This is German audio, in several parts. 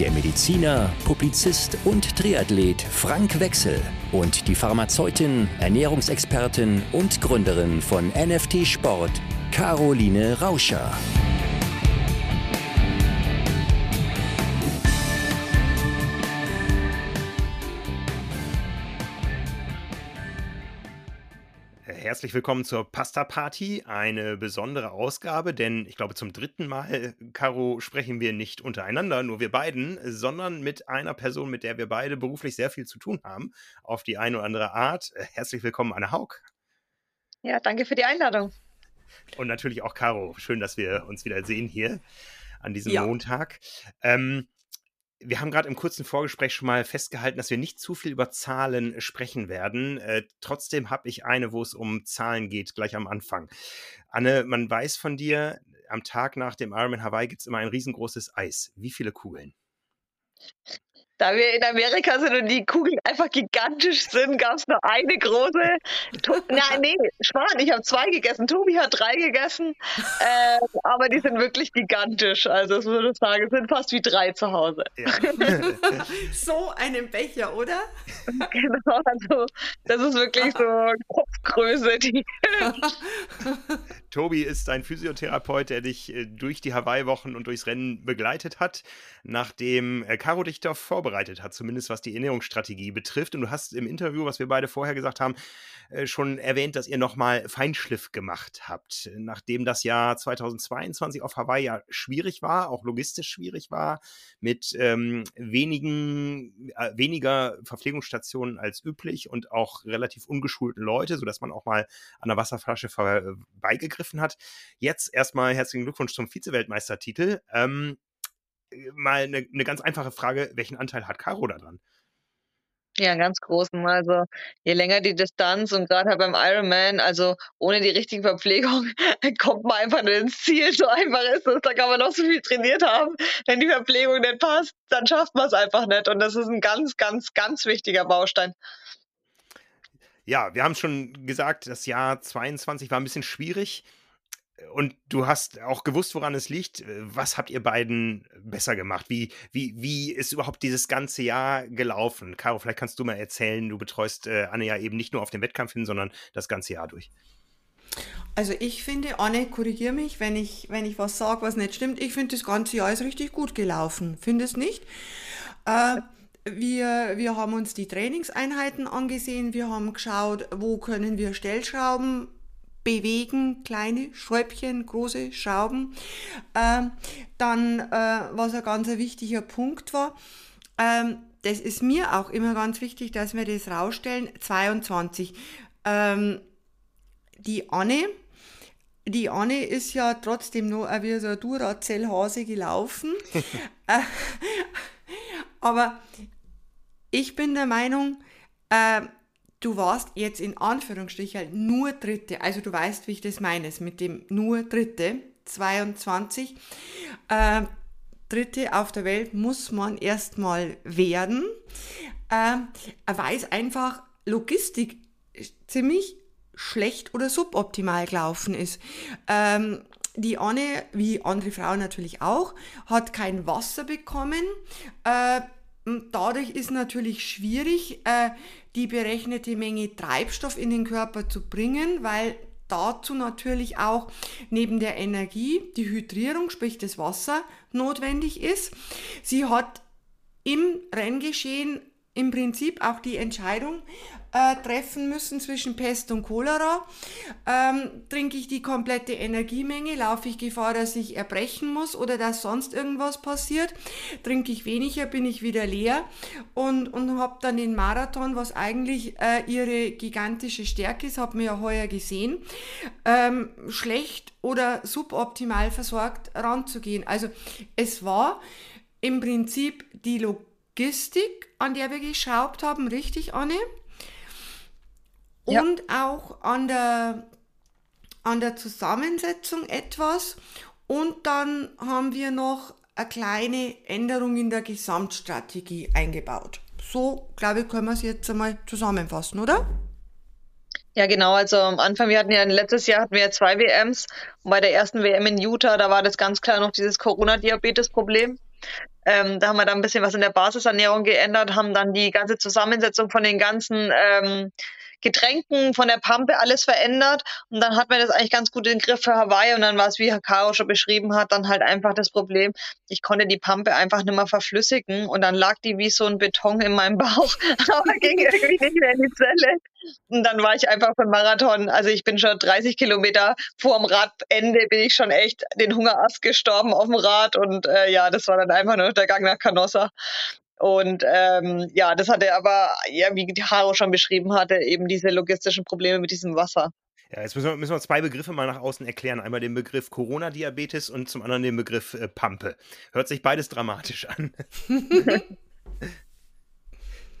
der Mediziner, Publizist und Triathlet Frank Wechsel und die Pharmazeutin, Ernährungsexpertin und Gründerin von NFT Sport, Caroline Rauscher. Herzlich willkommen zur Pasta Party, eine besondere Ausgabe, denn ich glaube zum dritten Mal, Caro, sprechen wir nicht untereinander, nur wir beiden, sondern mit einer Person, mit der wir beide beruflich sehr viel zu tun haben, auf die eine oder andere Art. Herzlich willkommen, Anne Haug. Ja, danke für die Einladung. Und natürlich auch Caro. Schön, dass wir uns wieder sehen hier an diesem ja. Montag. Ähm, wir haben gerade im kurzen Vorgespräch schon mal festgehalten, dass wir nicht zu viel über Zahlen sprechen werden. Äh, trotzdem habe ich eine, wo es um Zahlen geht, gleich am Anfang. Anne, man weiß von dir, am Tag nach dem Ironman Hawaii gibt es immer ein riesengroßes Eis. Wie viele Kugeln? Da wir in Amerika sind und die Kugeln einfach gigantisch sind, gab es nur eine große. To Nein, nee, Schwan, ich habe zwei gegessen. Tobi hat drei gegessen. Äh, aber die sind wirklich gigantisch. Also, das würde ich sagen, sind fast wie drei zu Hause. Ja. so einen Becher, oder? genau, also, das ist wirklich so Kopfgröße. Die Tobi ist ein Physiotherapeut, der dich äh, durch die Hawaii-Wochen und durchs Rennen begleitet hat, nachdem äh, Caro dich darauf vorbereitet hat, zumindest was die Ernährungsstrategie betrifft. Und du hast im Interview, was wir beide vorher gesagt haben, äh, schon erwähnt, dass ihr nochmal Feinschliff gemacht habt. Nachdem das Jahr 2022 auf Hawaii ja schwierig war, auch logistisch schwierig war, mit ähm, wenigen, äh, weniger Verpflegungsstationen als üblich und auch relativ ungeschulten Leute, sodass man auch mal an der Wasserflasche vorbeigegriffen hat. Jetzt erstmal herzlichen Glückwunsch zum Vize-Weltmeistertitel. Ähm, mal eine, eine ganz einfache Frage, welchen Anteil hat Caro daran? Ja, einen ganz großen. Also je länger die Distanz und gerade halt beim Ironman, also ohne die richtige Verpflegung kommt man einfach nur ins Ziel. So einfach ist es. Da kann man noch so viel trainiert haben. Wenn die Verpflegung nicht passt, dann schafft man es einfach nicht. Und das ist ein ganz, ganz, ganz wichtiger Baustein. Ja, wir haben schon gesagt, das Jahr 22 war ein bisschen schwierig und du hast auch gewusst, woran es liegt. Was habt ihr beiden besser gemacht? Wie, wie, wie ist überhaupt dieses ganze Jahr gelaufen? Caro, vielleicht kannst du mal erzählen, du betreust äh, Anne ja eben nicht nur auf den Wettkampf hin, sondern das ganze Jahr durch. Also ich finde, Anne, korrigiere mich, wenn ich, wenn ich was sage, was nicht stimmt. Ich finde, das ganze Jahr ist richtig gut gelaufen. Finde es nicht? Äh, wir, wir haben uns die Trainingseinheiten angesehen, wir haben geschaut, wo können wir Stellschrauben bewegen, kleine Schräubchen, große Schrauben. Ähm, dann, äh, was ein ganz wichtiger Punkt war, ähm, das ist mir auch immer ganz wichtig, dass wir das rausstellen, 22. Ähm, die Anne, die Anne ist ja trotzdem noch wie so ein Duracell-Hase gelaufen. Äh, aber ich bin der Meinung, äh, du warst jetzt in Anführungsstrichen nur Dritte. Also du weißt, wie ich das meine, mit dem nur Dritte, 22. Äh, Dritte auf der Welt muss man erstmal werden, äh, weil es einfach Logistik ziemlich schlecht oder suboptimal gelaufen ist. Ähm, die Anne, wie andere Frauen natürlich auch, hat kein Wasser bekommen. Äh, dadurch ist natürlich schwierig, äh, die berechnete Menge Treibstoff in den Körper zu bringen, weil dazu natürlich auch neben der Energie die Hydrierung, sprich das Wasser, notwendig ist. Sie hat im Renngeschehen im Prinzip auch die Entscheidung äh, treffen müssen zwischen Pest und Cholera. Ähm, trinke ich die komplette Energiemenge, laufe ich Gefahr, dass ich erbrechen muss oder dass sonst irgendwas passiert. Trinke ich weniger, bin ich wieder leer und, und habe dann den Marathon, was eigentlich äh, ihre gigantische Stärke ist, hat man ja heuer gesehen, ähm, schlecht oder suboptimal versorgt ranzugehen. Also es war im Prinzip die Logistik, an der wir geschraubt haben, richtig, Anne? und ja. auch an der, an der Zusammensetzung etwas. Und dann haben wir noch eine kleine Änderung in der Gesamtstrategie eingebaut. So, glaube ich, können wir es jetzt einmal zusammenfassen, oder? Ja, genau. Also am Anfang, wir hatten ja letztes Jahr hatten wir ja zwei WMs und bei der ersten WM in Utah, da war das ganz klar noch dieses Corona-Diabetes-Problem. Ähm, da haben wir dann ein bisschen was in der Basisernährung geändert, haben dann die ganze Zusammensetzung von den ganzen ähm, Getränken, von der Pampe alles verändert. Und dann hat man das eigentlich ganz gut in den Griff für Hawaii. Und dann war es, wie Herr Caro schon beschrieben hat, dann halt einfach das Problem, ich konnte die Pampe einfach nicht mehr verflüssigen. Und dann lag die wie so ein Beton in meinem Bauch, aber ging irgendwie nicht mehr in die Zelle. Und dann war ich einfach beim Marathon, also ich bin schon 30 Kilometer vor dem Radende, bin ich schon echt den Hungerast gestorben auf dem Rad. Und äh, ja, das war dann einfach nur der Gang nach Canossa. Und ähm, ja, das hatte aber, ja, wie Haro schon beschrieben hatte, eben diese logistischen Probleme mit diesem Wasser. Ja, jetzt müssen wir, müssen wir zwei Begriffe mal nach außen erklären. Einmal den Begriff Corona-Diabetes und zum anderen den Begriff äh, Pampe. Hört sich beides dramatisch an.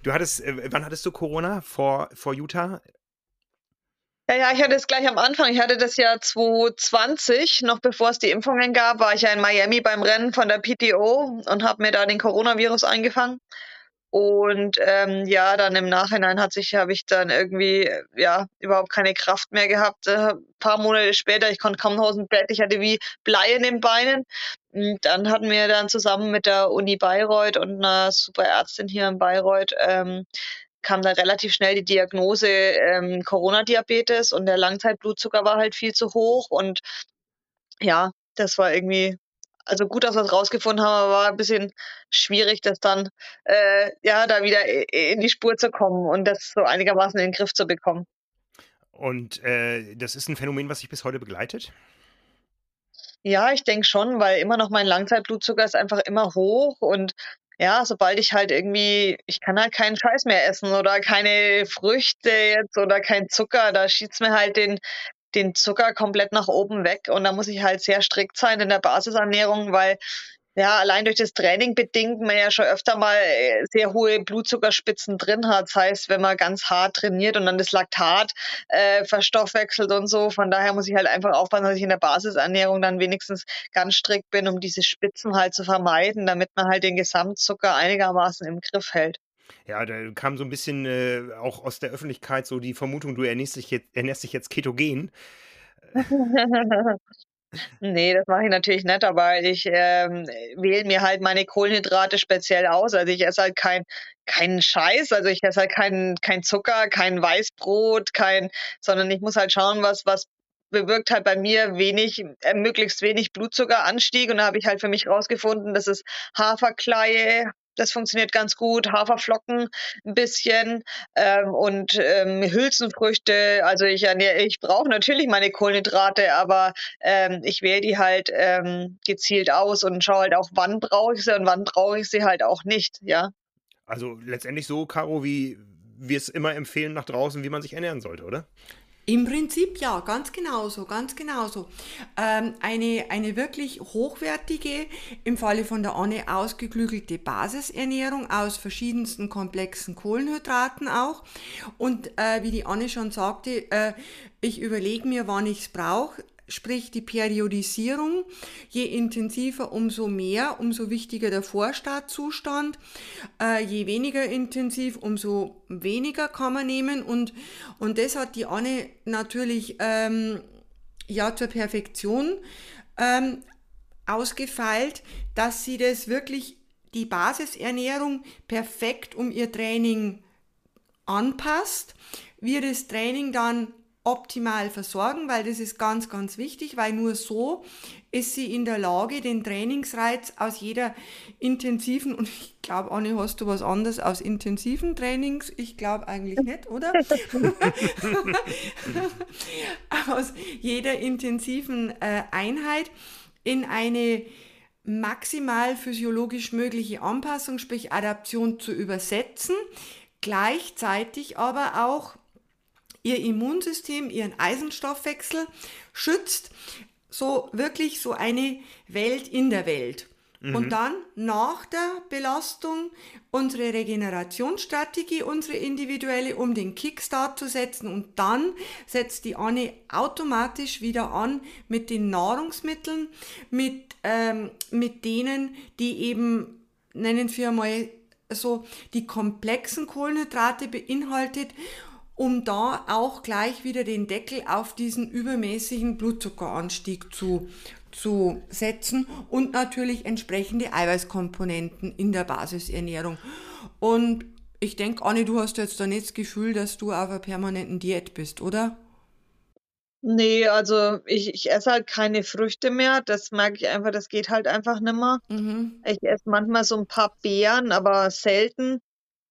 du hattest, äh, wann hattest du Corona? Vor, vor Utah? Ja, ja, ich hatte es gleich am Anfang. Ich hatte das Jahr 2020, noch bevor es die Impfungen gab, war ich ja in Miami beim Rennen von der PTO und habe mir da den Coronavirus eingefangen. Und ähm, ja, dann im Nachhinein hat sich, habe ich dann irgendwie ja überhaupt keine Kraft mehr gehabt. Ein äh, paar Monate später, ich konnte kaum aus dem Bett, ich hatte wie Blei in den Beinen. Und dann hatten wir dann zusammen mit der Uni Bayreuth und einer super Ärztin hier in Bayreuth ähm, kam dann relativ schnell die Diagnose ähm, Corona-Diabetes und der Langzeitblutzucker war halt viel zu hoch und ja, das war irgendwie, also gut, dass wir es rausgefunden haben, aber war ein bisschen schwierig, das dann äh, ja da wieder in die Spur zu kommen und das so einigermaßen in den Griff zu bekommen. Und äh, das ist ein Phänomen, was sich bis heute begleitet? Ja, ich denke schon, weil immer noch mein Langzeitblutzucker ist einfach immer hoch und ja, sobald ich halt irgendwie, ich kann halt keinen Scheiß mehr essen oder keine Früchte jetzt oder kein Zucker, da schießt mir halt den, den Zucker komplett nach oben weg und da muss ich halt sehr strikt sein in der Basisernährung, weil ja, allein durch das Training bedingt man ja schon öfter mal äh, sehr hohe Blutzuckerspitzen drin hat. Das heißt, wenn man ganz hart trainiert und dann das Laktat äh, verstoffwechselt und so. Von daher muss ich halt einfach aufpassen, dass ich in der Basisernährung dann wenigstens ganz strikt bin, um diese Spitzen halt zu vermeiden, damit man halt den Gesamtzucker einigermaßen im Griff hält. Ja, da kam so ein bisschen äh, auch aus der Öffentlichkeit so die Vermutung, du ernährst dich jetzt, ernährst dich jetzt ketogen. Nee, das mache ich natürlich nicht, aber ich ähm, wähle mir halt meine Kohlenhydrate speziell aus. Also ich esse halt kein, keinen Scheiß, also ich esse halt keinen kein Zucker, kein Weißbrot, kein, sondern ich muss halt schauen, was, was bewirkt halt bei mir wenig, äh, möglichst wenig Blutzuckeranstieg. Und da habe ich halt für mich rausgefunden, dass es Haferkleie, das funktioniert ganz gut. Haferflocken ein bisschen ähm, und ähm, Hülsenfrüchte. Also ich, ich brauche natürlich meine Kohlenhydrate, aber ähm, ich wähle die halt ähm, gezielt aus und schaue halt auch, wann brauche ich sie und wann brauche ich sie halt auch nicht. Ja. Also letztendlich so, Caro, wie wir es immer empfehlen nach draußen, wie man sich ernähren sollte, oder? Im Prinzip ja, ganz genauso, ganz genauso. Ähm, eine, eine wirklich hochwertige, im Falle von der Anne ausgeklügelte Basisernährung aus verschiedensten komplexen Kohlenhydraten auch. Und äh, wie die Anne schon sagte, äh, ich überlege mir, wann ich es brauche sprich die Periodisierung. Je intensiver, umso mehr, umso wichtiger der Vorstartzustand. Äh, je weniger intensiv, umso weniger kann man nehmen. Und, und das hat die Anne natürlich ähm, ja zur Perfektion ähm, ausgefeilt, dass sie das wirklich die Basisernährung perfekt um ihr Training anpasst. Wir das Training dann optimal versorgen, weil das ist ganz, ganz wichtig, weil nur so ist sie in der Lage, den Trainingsreiz aus jeder intensiven, und ich glaube, Anne, hast du was anderes aus intensiven Trainings? Ich glaube eigentlich nicht, oder? aus jeder intensiven äh, Einheit in eine maximal physiologisch mögliche Anpassung, sprich Adaption zu übersetzen, gleichzeitig aber auch ihr Immunsystem, ihren Eisenstoffwechsel schützt, so wirklich so eine Welt in der Welt. Mhm. Und dann nach der Belastung unsere Regenerationsstrategie, unsere individuelle, um den Kickstart zu setzen. Und dann setzt die Anne automatisch wieder an mit den Nahrungsmitteln, mit, ähm, mit denen, die eben, nennen wir mal so, die komplexen Kohlenhydrate beinhaltet um da auch gleich wieder den Deckel auf diesen übermäßigen Blutzuckeranstieg zu, zu setzen und natürlich entsprechende Eiweißkomponenten in der Basisernährung. Und ich denke, Anni, du hast jetzt da nicht das Gefühl, dass du auf einer permanenten Diät bist, oder? Nee, also ich, ich esse halt keine Früchte mehr. Das merke ich einfach, das geht halt einfach nimmer. Mhm. Ich esse manchmal so ein paar Beeren, aber selten.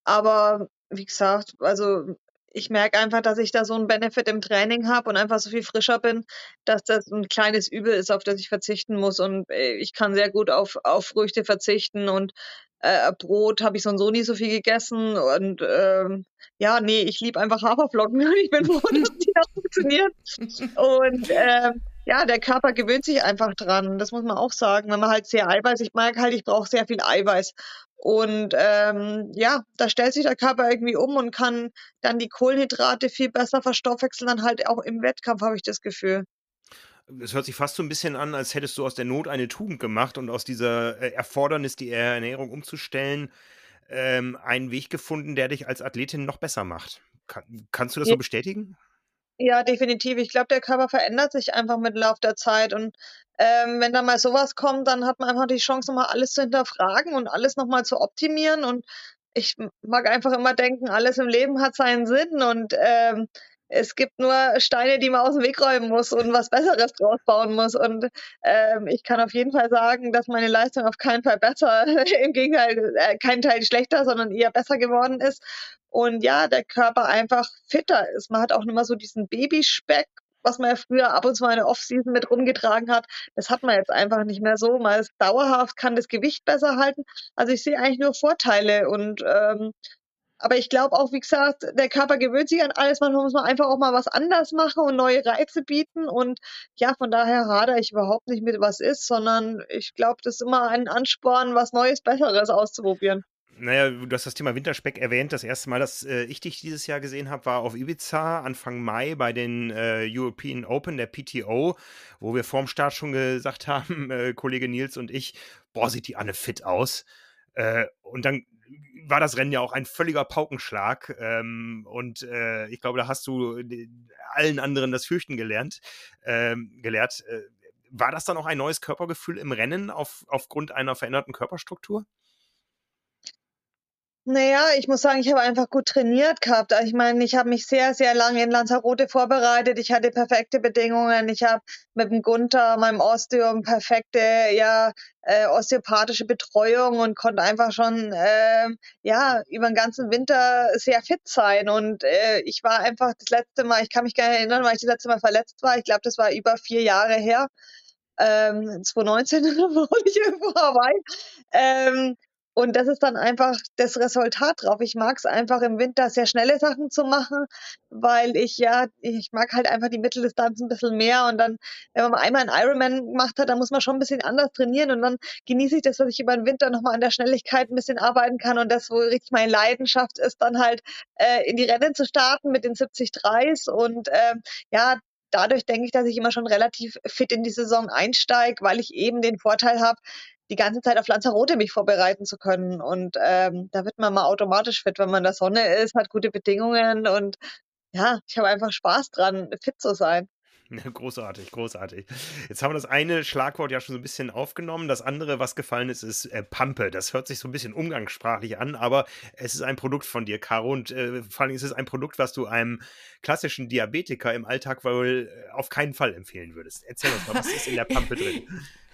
Aber wie gesagt, also ich merke einfach, dass ich da so einen Benefit im Training habe und einfach so viel frischer bin, dass das ein kleines Übel ist, auf das ich verzichten muss. Und äh, ich kann sehr gut auf, auf Früchte verzichten und äh, Brot habe ich so und so nie so viel gegessen. Und ähm, ja, nee, ich liebe einfach Haferflocken. Ich bin froh, dass die da funktioniert. Und ähm, ja, der Körper gewöhnt sich einfach dran. Das muss man auch sagen. Wenn man halt sehr Eiweiß, ich mag halt, ich brauche sehr viel Eiweiß. Und ähm, ja, da stellt sich der Körper irgendwie um und kann dann die Kohlenhydrate viel besser verstoffwechseln, dann halt auch im Wettkampf, habe ich das Gefühl. Es hört sich fast so ein bisschen an, als hättest du aus der Not eine Tugend gemacht und aus dieser äh, Erfordernis, die Ernährung umzustellen, ähm, einen Weg gefunden, der dich als Athletin noch besser macht. Kann, kannst du das ja. so bestätigen? Ja, definitiv. Ich glaube, der Körper verändert sich einfach mit Lauf der Zeit. Und ähm, wenn da mal sowas kommt, dann hat man einfach die Chance, nochmal alles zu hinterfragen und alles nochmal zu optimieren. Und ich mag einfach immer denken, alles im Leben hat seinen Sinn und ähm, es gibt nur Steine, die man aus dem Weg räumen muss und was Besseres draus bauen muss. Und ähm, ich kann auf jeden Fall sagen, dass meine Leistung auf keinen Fall besser, im Gegenteil, äh, kein Teil schlechter, sondern eher besser geworden ist. Und ja, der Körper einfach fitter ist. Man hat auch nicht mehr so diesen Babyspeck, was man ja früher ab und zu mal in der Off-Season mit rumgetragen hat. Das hat man jetzt einfach nicht mehr so. Man ist dauerhaft, kann das Gewicht besser halten. Also ich sehe eigentlich nur Vorteile und ähm, aber ich glaube auch, wie gesagt, der Körper gewöhnt sich an alles. Manchmal muss man einfach auch mal was anders machen und neue Reize bieten. Und ja, von daher hadere ich überhaupt nicht mit, was ist, sondern ich glaube, das ist immer ein Ansporn, was Neues, Besseres auszuprobieren. Naja, du hast das Thema Winterspeck erwähnt. Das erste Mal, dass äh, ich dich dieses Jahr gesehen habe, war auf Ibiza Anfang Mai bei den äh, European Open der PTO, wo wir vorm Start schon gesagt haben, äh, Kollege Nils und ich, boah, sieht die Anne fit aus. Äh, und dann war das Rennen ja auch ein völliger Paukenschlag. Ähm, und äh, ich glaube, da hast du allen anderen das Fürchten gelernt, ähm, gelehrt. Äh, war das dann auch ein neues Körpergefühl im Rennen auf, aufgrund einer veränderten Körperstruktur? Naja, ich muss sagen, ich habe einfach gut trainiert gehabt. Ich meine, ich habe mich sehr, sehr lange in Lanzarote vorbereitet. Ich hatte perfekte Bedingungen. Ich habe mit dem Gunther, meinem Osteum, perfekte, ja, äh, osteopathische Betreuung und konnte einfach schon, äh, ja, über den ganzen Winter sehr fit sein. Und äh, ich war einfach das letzte Mal, ich kann mich gar nicht erinnern, weil ich das letzte Mal verletzt war. Ich glaube, das war über vier Jahre her. Ähm, 2019 war ich irgendwo Hawaii. Ähm, und das ist dann einfach das Resultat drauf. Ich mag es einfach im Winter sehr schnelle Sachen zu machen, weil ich ja, ich mag halt einfach die Mitteldistanz ein bisschen mehr. Und dann, wenn man einmal einen Ironman gemacht hat, dann muss man schon ein bisschen anders trainieren. Und dann genieße ich das, dass ich über den Winter nochmal an der Schnelligkeit ein bisschen arbeiten kann. Und das, wo richtig meine Leidenschaft ist, dann halt äh, in die Rennen zu starten mit den 70 Dreis. Und äh, ja, dadurch denke ich, dass ich immer schon relativ fit in die Saison einsteige, weil ich eben den Vorteil habe, die ganze Zeit auf Lanzarote mich vorbereiten zu können. Und ähm, da wird man mal automatisch fit, wenn man in der Sonne ist, hat gute Bedingungen und ja, ich habe einfach Spaß dran, fit zu sein. Großartig, großartig. Jetzt haben wir das eine Schlagwort ja schon so ein bisschen aufgenommen. Das andere, was gefallen ist, ist äh, Pampe. Das hört sich so ein bisschen umgangssprachlich an, aber es ist ein Produkt von dir, Caro. Und äh, vor allem ist es ein Produkt, was du einem klassischen Diabetiker im Alltag wohl äh, auf keinen Fall empfehlen würdest. Erzähl uns mal, was ist in der Pampe drin?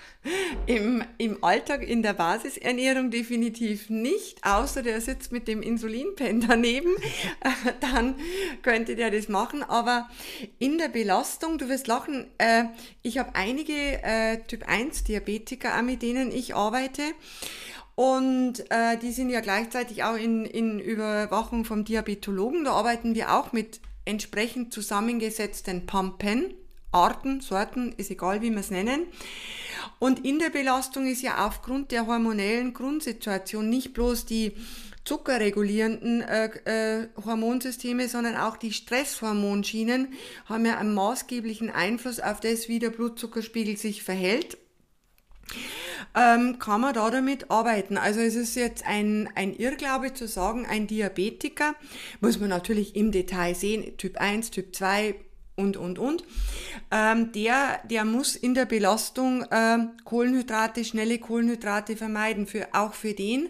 Im, Im Alltag in der Basisernährung definitiv nicht, außer der sitzt mit dem Insulinpen daneben, dann könnte der das machen. Aber in der Belastung, du wirst lachen, äh, ich habe einige äh, Typ 1 Diabetiker, mit denen ich arbeite. Und äh, die sind ja gleichzeitig auch in, in Überwachung vom Diabetologen. Da arbeiten wir auch mit entsprechend zusammengesetzten Pumpen, Arten, Sorten, ist egal, wie wir es nennen. Und in der Belastung ist ja aufgrund der hormonellen Grundsituation nicht bloß die zuckerregulierenden äh, äh, Hormonsysteme, sondern auch die Stresshormonschienen haben ja einen maßgeblichen Einfluss auf das, wie der Blutzuckerspiegel sich verhält. Ähm, kann man da damit arbeiten. Also es ist jetzt ein, ein Irrglaube zu sagen, ein Diabetiker, muss man natürlich im Detail sehen, Typ 1, Typ 2, und, und, und, ähm, der, der muss in der Belastung äh, Kohlenhydrate, schnelle Kohlenhydrate vermeiden. Für, auch für den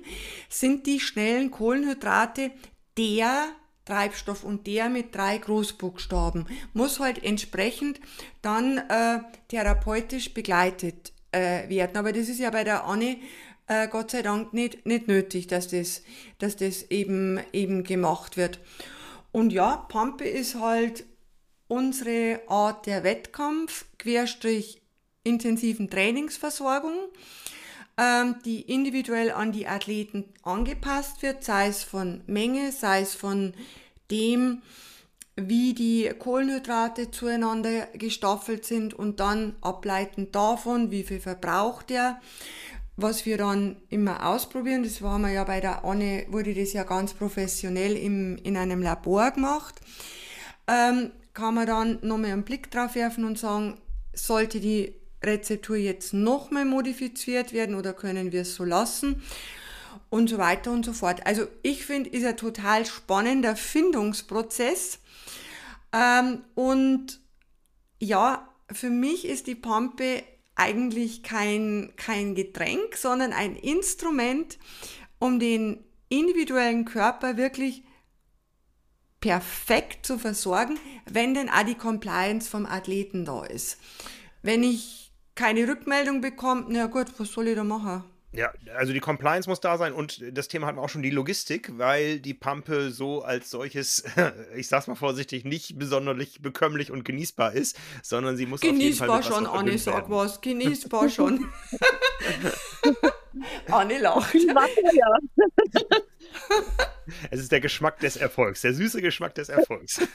sind die schnellen Kohlenhydrate der Treibstoff und der mit drei Großbuchstaben muss halt entsprechend dann äh, therapeutisch begleitet äh, werden. Aber das ist ja bei der Anne äh, Gott sei Dank nicht, nicht nötig, dass das, dass das eben, eben gemacht wird. Und ja, Pampe ist halt unsere Art der Wettkampf, Querstrich intensiven Trainingsversorgung, ähm, die individuell an die Athleten angepasst wird, sei es von Menge, sei es von dem, wie die Kohlenhydrate zueinander gestaffelt sind und dann ableitend davon, wie viel verbraucht er. Was wir dann immer ausprobieren, das war wir ja bei der Anne, wurde das ja ganz professionell im, in einem Labor gemacht. Ähm, kann man dann nochmal einen Blick drauf werfen und sagen, sollte die Rezeptur jetzt nochmal modifiziert werden oder können wir es so lassen? Und so weiter und so fort. Also ich finde, ist ein total spannender Findungsprozess. Ähm, und ja, für mich ist die Pampe eigentlich kein, kein Getränk, sondern ein Instrument, um den individuellen Körper wirklich perfekt zu versorgen, wenn denn auch die Compliance vom Athleten da ist. Wenn ich keine Rückmeldung bekomme, na gut, was soll ich da machen? Ja, also die Compliance muss da sein und das Thema hatten wir auch schon die Logistik, weil die Pampe so als solches, ich sag's mal vorsichtig, nicht besonders bekömmlich und genießbar ist, sondern sie muss genießbar auf jeden Fall schon, Anne, sag was, genießbar schon. Anne lacht. Ja. Es ist der Geschmack des Erfolgs, der süße Geschmack des Erfolgs.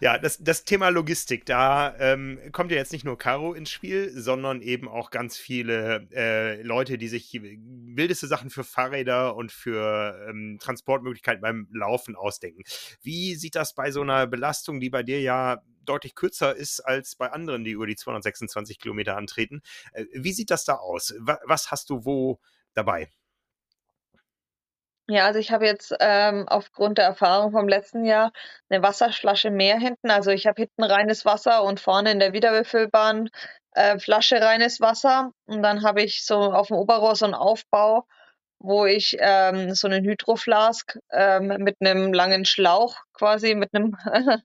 Ja, das, das Thema Logistik, da ähm, kommt ja jetzt nicht nur Caro ins Spiel, sondern eben auch ganz viele äh, Leute, die sich wildeste Sachen für Fahrräder und für ähm, Transportmöglichkeiten beim Laufen ausdenken. Wie sieht das bei so einer Belastung, die bei dir ja deutlich kürzer ist als bei anderen, die über die 226 Kilometer antreten? Äh, wie sieht das da aus? was hast du wo dabei? Ja, also ich habe jetzt ähm, aufgrund der Erfahrung vom letzten Jahr eine Wasserflasche mehr hinten. Also ich habe hinten reines Wasser und vorne in der wiederbefüllbaren äh, Flasche reines Wasser. Und dann habe ich so auf dem Oberrohr so einen Aufbau, wo ich ähm, so einen Hydroflask ähm, mit einem langen Schlauch quasi, mit einem,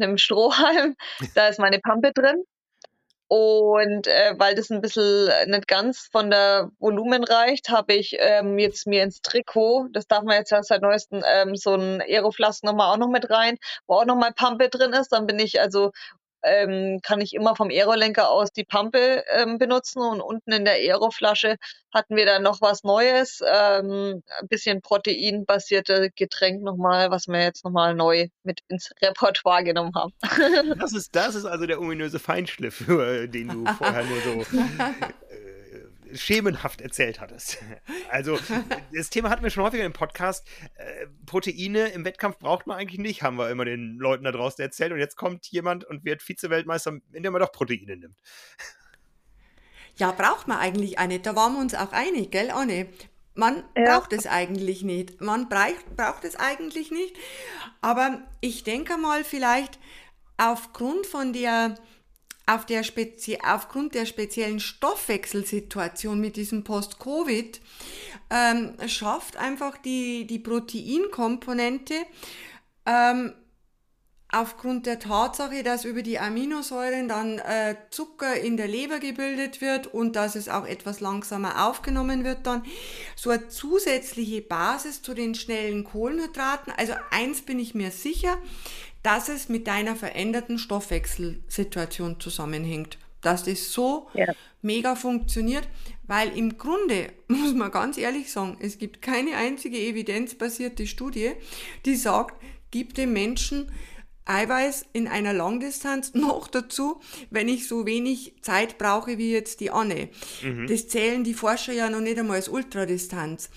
einem Strohhalm, da ist meine Pampe drin. Und äh, weil das ein bisschen äh, nicht ganz von der Volumen reicht, habe ich ähm, jetzt mir ins Trikot, das darf man jetzt ja seit neuestem, ähm, so ein Aeroflask nochmal auch noch mit rein, wo auch nochmal Pampe drin ist. Dann bin ich also ähm, kann ich immer vom Aerolenker aus die Pampe ähm, benutzen und unten in der Aeroflasche hatten wir dann noch was Neues, ähm, ein bisschen proteinbasierte Getränk nochmal, was wir jetzt nochmal neu mit ins Repertoire genommen haben. Das ist, das ist also der ominöse Feinschliff, den du vorher nur so schemenhaft erzählt hattest. Also, das Thema hatten wir schon häufiger im Podcast. Äh, Proteine im Wettkampf braucht man eigentlich nicht, haben wir immer den Leuten da draußen erzählt. Und jetzt kommt jemand und wird Vize-Weltmeister, indem er doch Proteine nimmt. Ja, braucht man eigentlich nicht. Da waren wir uns auch einig, gell, Anne? Man ja. braucht es eigentlich nicht. Man braucht, braucht es eigentlich nicht. Aber ich denke mal, vielleicht aufgrund von der auf der Spezi aufgrund der speziellen Stoffwechselsituation mit diesem Post-Covid ähm, schafft einfach die, die Proteinkomponente ähm, aufgrund der Tatsache, dass über die Aminosäuren dann äh, Zucker in der Leber gebildet wird und dass es auch etwas langsamer aufgenommen wird, dann so eine zusätzliche Basis zu den schnellen Kohlenhydraten. Also eins bin ich mir sicher, dass es mit deiner veränderten Stoffwechselsituation zusammenhängt. Dass das so ja. mega funktioniert, weil im Grunde, muss man ganz ehrlich sagen, es gibt keine einzige evidenzbasierte Studie, die sagt, gib dem Menschen Eiweiß in einer Langdistanz noch dazu, wenn ich so wenig Zeit brauche wie jetzt die Anne. Mhm. Das zählen die Forscher ja noch nicht einmal als Ultradistanz.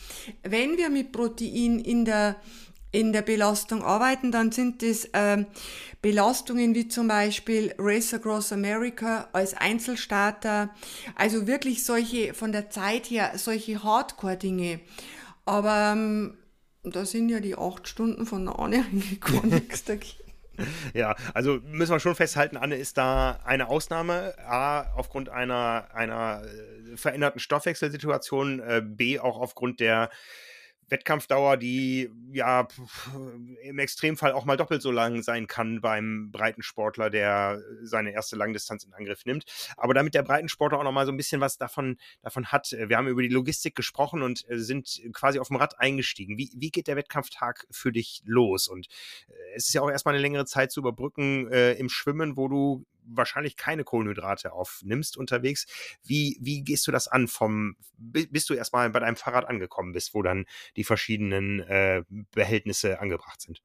Wenn wir mit Protein in der in der Belastung arbeiten, dann sind das ähm, Belastungen wie zum Beispiel Race Across America als Einzelstarter, also wirklich solche von der Zeit her solche Hardcore-Dinge. Aber ähm, da sind ja die acht Stunden von der Anne gar nichts dagegen. Ja, also müssen wir schon festhalten, Anne ist da eine Ausnahme. A, aufgrund einer, einer äh, veränderten Stoffwechselsituation, äh, B, auch aufgrund der Wettkampfdauer, die ja im Extremfall auch mal doppelt so lang sein kann beim Breitensportler, der seine erste Langdistanz in Angriff nimmt. Aber damit der Breitensportler auch noch mal so ein bisschen was davon, davon hat. Wir haben über die Logistik gesprochen und äh, sind quasi auf dem Rad eingestiegen. Wie, wie geht der Wettkampftag für dich los? Und äh, es ist ja auch erstmal eine längere Zeit zu überbrücken äh, im Schwimmen, wo du wahrscheinlich keine Kohlenhydrate aufnimmst unterwegs. Wie, wie gehst du das an vom, bis du erstmal bei deinem Fahrrad angekommen bist, wo dann die verschiedenen äh, Behältnisse angebracht sind?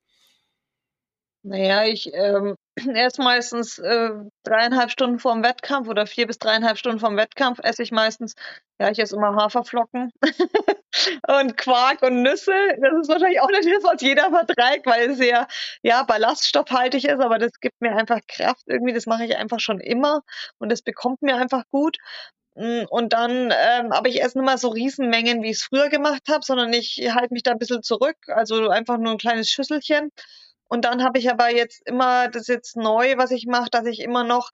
Naja, ich ähm, erst meistens äh, dreieinhalb Stunden vorm Wettkampf oder vier bis dreieinhalb Stunden vorm Wettkampf esse ich meistens, ja, ich esse immer Haferflocken und Quark und Nüsse. Das ist wahrscheinlich auch nicht das, was jeder verträgt, weil es sehr, ja, ballaststoffhaltig ist, aber das gibt mir einfach Kraft irgendwie. Das mache ich einfach schon immer und das bekommt mir einfach gut. Hm, und dann, ähm, aber ich esse nicht mal so Riesenmengen, wie ich es früher gemacht habe, sondern ich halte mich da ein bisschen zurück. Also einfach nur ein kleines Schüsselchen. Und dann habe ich aber jetzt immer, das ist jetzt neu, was ich mache, dass ich immer noch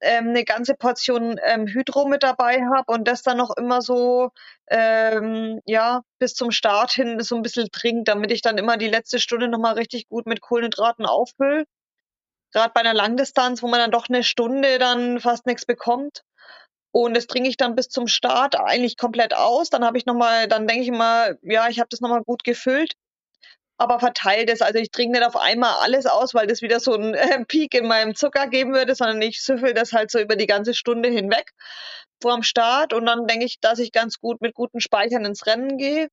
ähm, eine ganze Portion ähm, Hydro mit dabei habe und das dann noch immer so ähm, ja bis zum Start hin so ein bisschen trinke, damit ich dann immer die letzte Stunde nochmal richtig gut mit Kohlenhydraten auffülle. Gerade bei einer Langdistanz, wo man dann doch eine Stunde dann fast nichts bekommt. Und das trinke ich dann bis zum Start eigentlich komplett aus. Dann habe ich nochmal, dann denke ich immer, ja, ich habe das nochmal gut gefüllt aber verteile das. Also ich trinke nicht auf einmal alles aus, weil das wieder so einen äh, Peak in meinem Zucker geben würde, sondern ich süffel das halt so über die ganze Stunde hinweg vorm Start und dann denke ich, dass ich ganz gut mit guten Speichern ins Rennen gehe.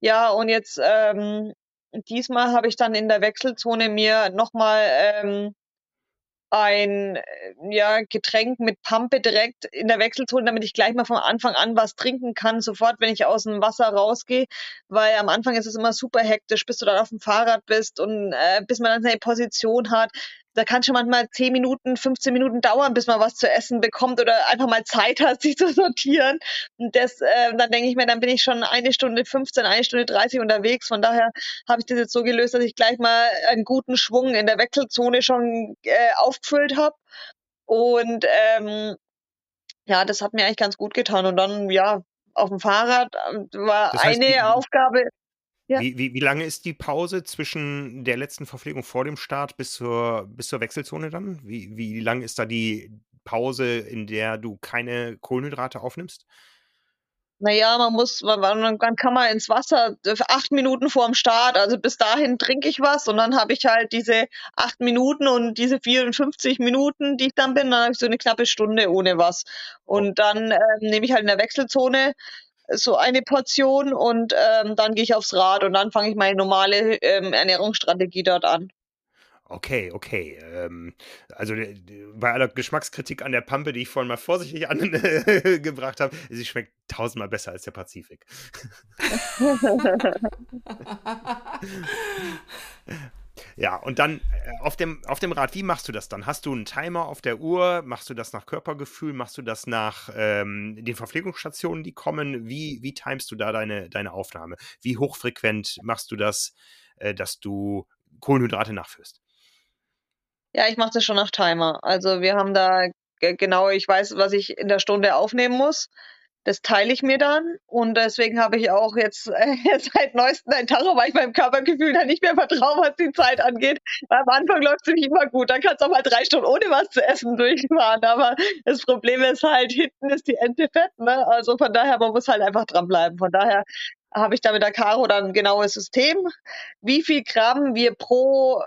Ja, und jetzt ähm, diesmal habe ich dann in der Wechselzone mir nochmal ähm, ein äh, ja, Getränk mit Pampe direkt in der Wechselzone, damit ich gleich mal von Anfang an was trinken kann, sofort, wenn ich aus dem Wasser rausgehe, weil am Anfang ist es immer super hektisch, bis du dann auf dem Fahrrad bist und äh, bis man dann seine Position hat da kann schon manchmal 10 Minuten, 15 Minuten dauern, bis man was zu essen bekommt oder einfach mal Zeit hat, sich zu sortieren. Und das, äh, dann denke ich mir, dann bin ich schon eine Stunde 15, eine Stunde 30 unterwegs. Von daher habe ich das jetzt so gelöst, dass ich gleich mal einen guten Schwung in der Wechselzone schon äh, aufgefüllt habe. Und ähm, ja, das hat mir eigentlich ganz gut getan. Und dann, ja, auf dem Fahrrad ähm, war das heißt, eine Aufgabe. Ja. Wie, wie, wie lange ist die Pause zwischen der letzten Verpflegung vor dem Start bis zur, bis zur Wechselzone dann? Wie, wie lang ist da die Pause, in der du keine Kohlenhydrate aufnimmst? Naja, man muss, man, dann kann man ins Wasser acht Minuten vor dem Start, also bis dahin trinke ich was und dann habe ich halt diese acht Minuten und diese 54 Minuten, die ich dann bin, dann habe ich so eine knappe Stunde ohne was. Und dann äh, nehme ich halt in der Wechselzone so eine Portion und ähm, dann gehe ich aufs Rad und dann fange ich meine normale ähm, Ernährungsstrategie dort an. Okay, okay. Ähm, also bei aller Geschmackskritik an der Pampe, die ich vorhin mal vorsichtig angebracht habe, sie schmeckt tausendmal besser als der Pazifik. Ja, und dann äh, auf, dem, auf dem Rad, wie machst du das dann? Hast du einen Timer auf der Uhr? Machst du das nach Körpergefühl? Machst du das nach ähm, den Verpflegungsstationen, die kommen? Wie, wie timest du da deine, deine Aufnahme? Wie hochfrequent machst du das, äh, dass du Kohlenhydrate nachführst? Ja, ich mache das schon nach Timer. Also wir haben da genau, ich weiß, was ich in der Stunde aufnehmen muss. Das teile ich mir dann und deswegen habe ich auch jetzt äh, seit neuestem ein Tacho, weil ich meinem Körpergefühl da nicht mehr vertraue, was die Zeit angeht. Weil am Anfang läuft es nicht immer gut. Dann kannst du auch mal drei Stunden ohne was zu essen durchfahren. Aber das Problem ist halt, hinten ist die Ente fett. Ne? Also von daher, man muss halt einfach dranbleiben. Von daher habe ich da mit der Caro dann ein genaues System, wie viel Gramm wir pro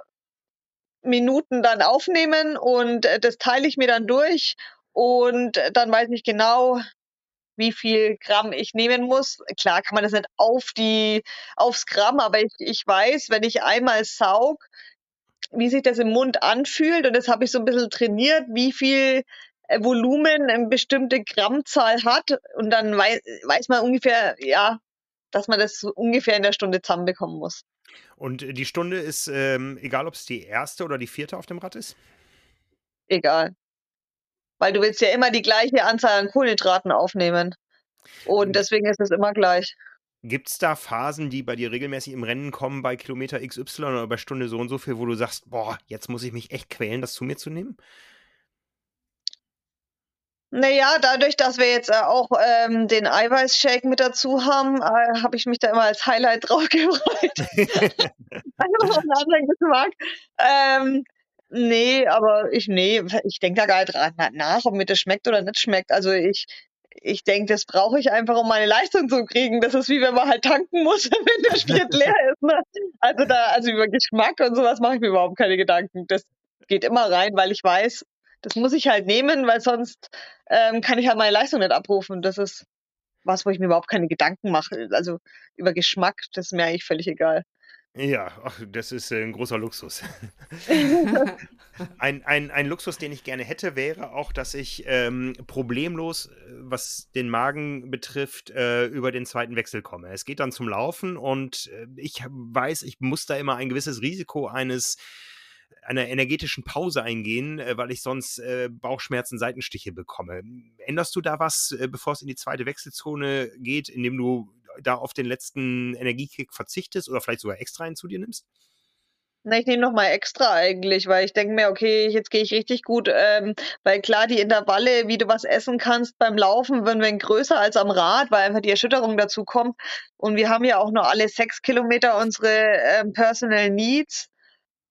Minuten dann aufnehmen und äh, das teile ich mir dann durch und dann weiß ich genau, wie viel Gramm ich nehmen muss. Klar kann man das nicht auf die, aufs Gramm, aber ich, ich weiß, wenn ich einmal saug, wie sich das im Mund anfühlt. Und das habe ich so ein bisschen trainiert, wie viel äh, Volumen eine bestimmte Grammzahl hat. Und dann weiß, weiß man ungefähr, ja, dass man das so ungefähr in der Stunde zusammenbekommen muss. Und die Stunde ist, ähm, egal ob es die erste oder die vierte auf dem Rad ist? Egal. Weil du willst ja immer die gleiche Anzahl an Kohlenhydraten aufnehmen. Und hm. deswegen ist es immer gleich. Gibt es da Phasen, die bei dir regelmäßig im Rennen kommen, bei Kilometer XY oder bei Stunde so und so viel, wo du sagst, boah, jetzt muss ich mich echt quälen, das zu mir zu nehmen? Naja, dadurch, dass wir jetzt äh, auch ähm, den Eiweißshake mit dazu haben, äh, habe ich mich da immer als Highlight drauf gefreut. Einfach einen anderen Geschmack. Ähm, nee, aber ich, nee, ich denke da gar nicht dran nach, ob mir das schmeckt oder nicht schmeckt. Also ich, ich denke, das brauche ich einfach, um meine Leistung zu kriegen. Das ist wie wenn man halt tanken muss, wenn der Sprit leer ist. Ne? Also da, also über Geschmack und sowas mache ich mir überhaupt keine Gedanken. Das geht immer rein, weil ich weiß, das muss ich halt nehmen, weil sonst ähm, kann ich halt meine Leistung nicht abrufen. Das ist was, wo ich mir überhaupt keine Gedanken mache. Also über Geschmack, das ist mir eigentlich völlig egal. Ja, ach, das ist äh, ein großer Luxus. ein, ein, ein Luxus, den ich gerne hätte, wäre auch, dass ich ähm, problemlos, äh, was den Magen betrifft, äh, über den zweiten Wechsel komme. Es geht dann zum Laufen und äh, ich weiß, ich muss da immer ein gewisses Risiko eines einer energetischen Pause eingehen, weil ich sonst Bauchschmerzen, Seitenstiche bekomme. Änderst du da was, bevor es in die zweite Wechselzone geht, indem du da auf den letzten Energiekick verzichtest oder vielleicht sogar extra einen zu dir nimmst? Na, ich nehme nochmal extra eigentlich, weil ich denke mir, okay, jetzt gehe ich richtig gut, ähm, weil klar, die Intervalle, wie du was essen kannst beim Laufen, werden wenn größer als am Rad, weil einfach die Erschütterung dazu kommt. Und wir haben ja auch nur alle sechs Kilometer unsere ähm, Personal Needs.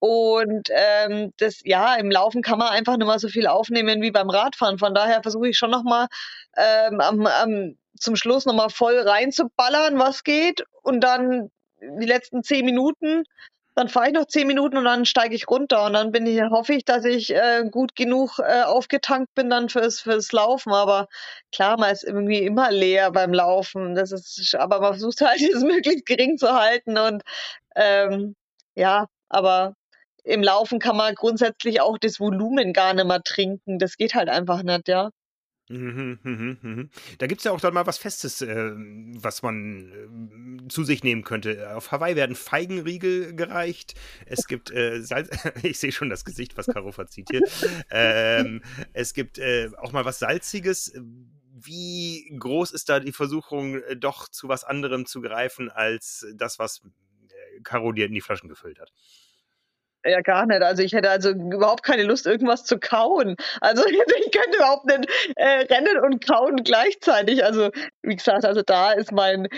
Und ähm, das, ja, im Laufen kann man einfach nicht mehr so viel aufnehmen wie beim Radfahren. Von daher versuche ich schon nochmal ähm, am, am, zum Schluss nochmal voll reinzuballern, was geht. Und dann die letzten zehn Minuten, dann fahre ich noch zehn Minuten und dann steige ich runter. Und dann bin ich, hoffe ich, dass ich äh, gut genug äh, aufgetankt bin dann fürs, fürs Laufen. Aber klar, man ist irgendwie immer leer beim Laufen. Das ist, aber man versucht halt, es möglichst gering zu halten. Und ähm, ja, aber im Laufen kann man grundsätzlich auch das Volumen gar nicht mehr trinken. Das geht halt einfach nicht, ja. Mhm, mhm, mhm. Da gibt es ja auch dann mal was Festes, äh, was man äh, zu sich nehmen könnte. Auf Hawaii werden Feigenriegel gereicht. Es gibt äh, Salz. ich sehe schon das Gesicht, was Caro verzieht hier. ähm, es gibt äh, auch mal was Salziges. Wie groß ist da die Versuchung, äh, doch zu was anderem zu greifen, als das, was äh, Caro dir in die Flaschen gefüllt hat? Ja, gar nicht. Also ich hätte also überhaupt keine Lust, irgendwas zu kauen. Also ich könnte überhaupt nicht äh, rennen und kauen gleichzeitig. Also wie gesagt, also da ist mein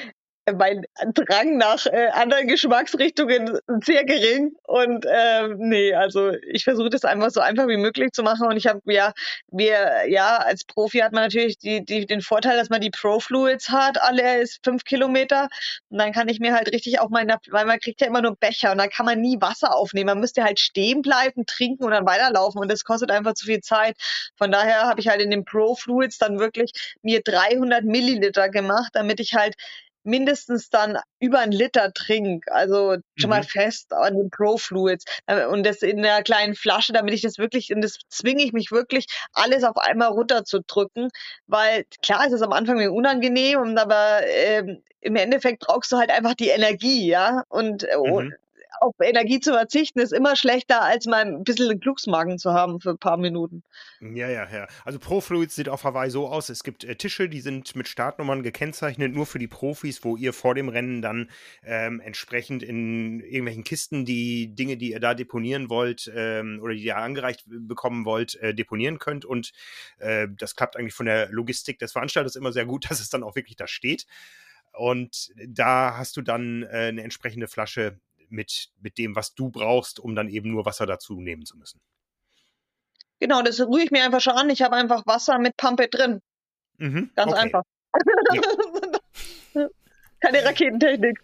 mein Drang nach äh, anderen Geschmacksrichtungen sehr gering. Und äh, nee, also ich versuche das einfach so einfach wie möglich zu machen. Und ich habe ja, wir, ja, als Profi hat man natürlich die, die, den Vorteil, dass man die Pro Fluids hat, alle ist fünf Kilometer. Und dann kann ich mir halt richtig auch meine, weil man kriegt ja immer nur Becher. Und dann kann man nie Wasser aufnehmen, man müsste halt stehen bleiben, trinken und dann weiterlaufen. Und das kostet einfach zu viel Zeit. Von daher habe ich halt in den Pro Fluids dann wirklich mir 300 Milliliter gemacht, damit ich halt mindestens dann über ein Liter trink, also schon mhm. mal fest an den Pro Fluids äh, und das in einer kleinen Flasche, damit ich das wirklich, und das zwinge ich mich wirklich, alles auf einmal runterzudrücken, weil klar ist es am Anfang unangenehm, aber äh, im Endeffekt brauchst du halt einfach die Energie, ja, und äh, mhm auf Energie zu verzichten, ist immer schlechter, als mal ein bisschen einen Glücksmagen zu haben für ein paar Minuten. Ja, ja, ja. Also Profluids sieht auf Hawaii so aus, es gibt äh, Tische, die sind mit Startnummern gekennzeichnet, nur für die Profis, wo ihr vor dem Rennen dann ähm, entsprechend in irgendwelchen Kisten die Dinge, die ihr da deponieren wollt ähm, oder die ihr angereicht bekommen wollt, äh, deponieren könnt. Und äh, das klappt eigentlich von der Logistik des Veranstalters immer sehr gut, dass es dann auch wirklich da steht. Und da hast du dann äh, eine entsprechende Flasche mit, mit dem, was du brauchst, um dann eben nur Wasser dazu nehmen zu müssen. Genau, das rühre ich mir einfach schon an. Ich habe einfach Wasser mit Pampe drin. Mhm, Ganz okay. einfach. Ja. Keine Raketentechnik.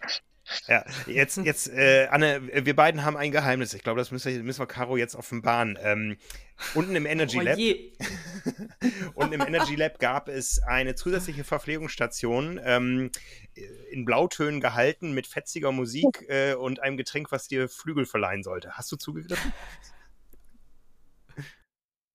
Ja, jetzt, jetzt, äh, Anne, wir beiden haben ein Geheimnis. Ich glaube, das müssen wir, müssen wir Caro jetzt offenbaren. Ähm, unten im Energy oh Lab. Oh unten im Energy Lab gab es eine zusätzliche Verpflegungsstation ähm, in Blautönen gehalten mit fetziger Musik äh, und einem Getränk, was dir Flügel verleihen sollte. Hast du zugegriffen?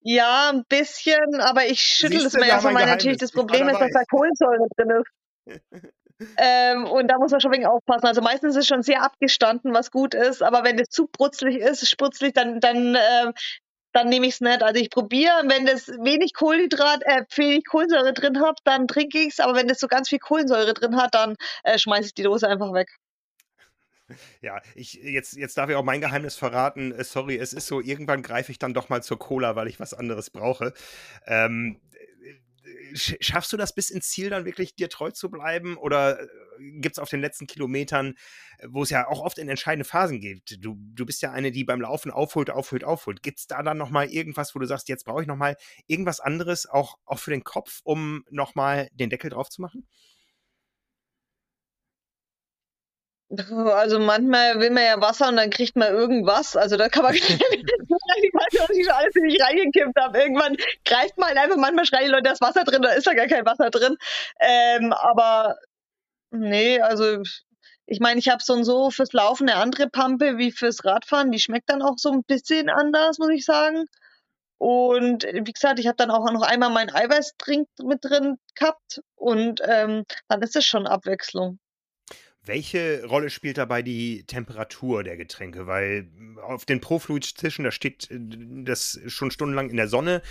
Ja, ein bisschen, aber ich schüttel es mir ja von, weil natürlich das Problem ist, dass da Kohlensäure drin ist. Ähm, und da muss man schon wegen aufpassen. Also meistens ist es schon sehr abgestanden, was gut ist, aber wenn das zu brutzlig ist, sputzlig, dann, dann, äh, dann nehme ich es nicht. Also ich probiere, wenn das wenig Kohlenhydrat, äh, wenig Kohlensäure drin hat, dann trinke ich es, aber wenn das so ganz viel Kohlensäure drin hat, dann äh, schmeiße ich die Dose einfach weg. Ja, ich, jetzt, jetzt darf ich auch mein Geheimnis verraten. Äh, sorry, es ist so, irgendwann greife ich dann doch mal zur Cola, weil ich was anderes brauche. Ähm, äh, schaffst du das bis ins Ziel dann wirklich dir treu zu bleiben? Oder äh, gibt es auf den letzten Kilometern, wo es ja auch oft in entscheidende Phasen geht, du, du bist ja eine, die beim Laufen aufholt, aufholt, aufholt. Gibt es da dann nochmal irgendwas, wo du sagst, jetzt brauche ich nochmal irgendwas anderes, auch, auch für den Kopf, um nochmal den Deckel drauf zu machen? Also manchmal will man ja Wasser und dann kriegt man irgendwas. Also da kann man ich weiß nicht, was ich schon alles in mich reingekippt habe. Irgendwann greift man halt einfach, manchmal schreien die Leute, da ist Wasser drin, da ist ja gar kein Wasser drin. Ähm, aber nee, also ich meine, ich habe so und so fürs Laufen eine andere Pampe wie fürs Radfahren. Die schmeckt dann auch so ein bisschen anders, muss ich sagen. Und wie gesagt, ich habe dann auch noch einmal meinen Eiweißtrink mit drin gehabt und ähm, dann ist es schon Abwechslung. Welche Rolle spielt dabei die Temperatur der Getränke? Weil hm, auf den Profluid-Tischen, da steht äh, das schon stundenlang in der Sonne.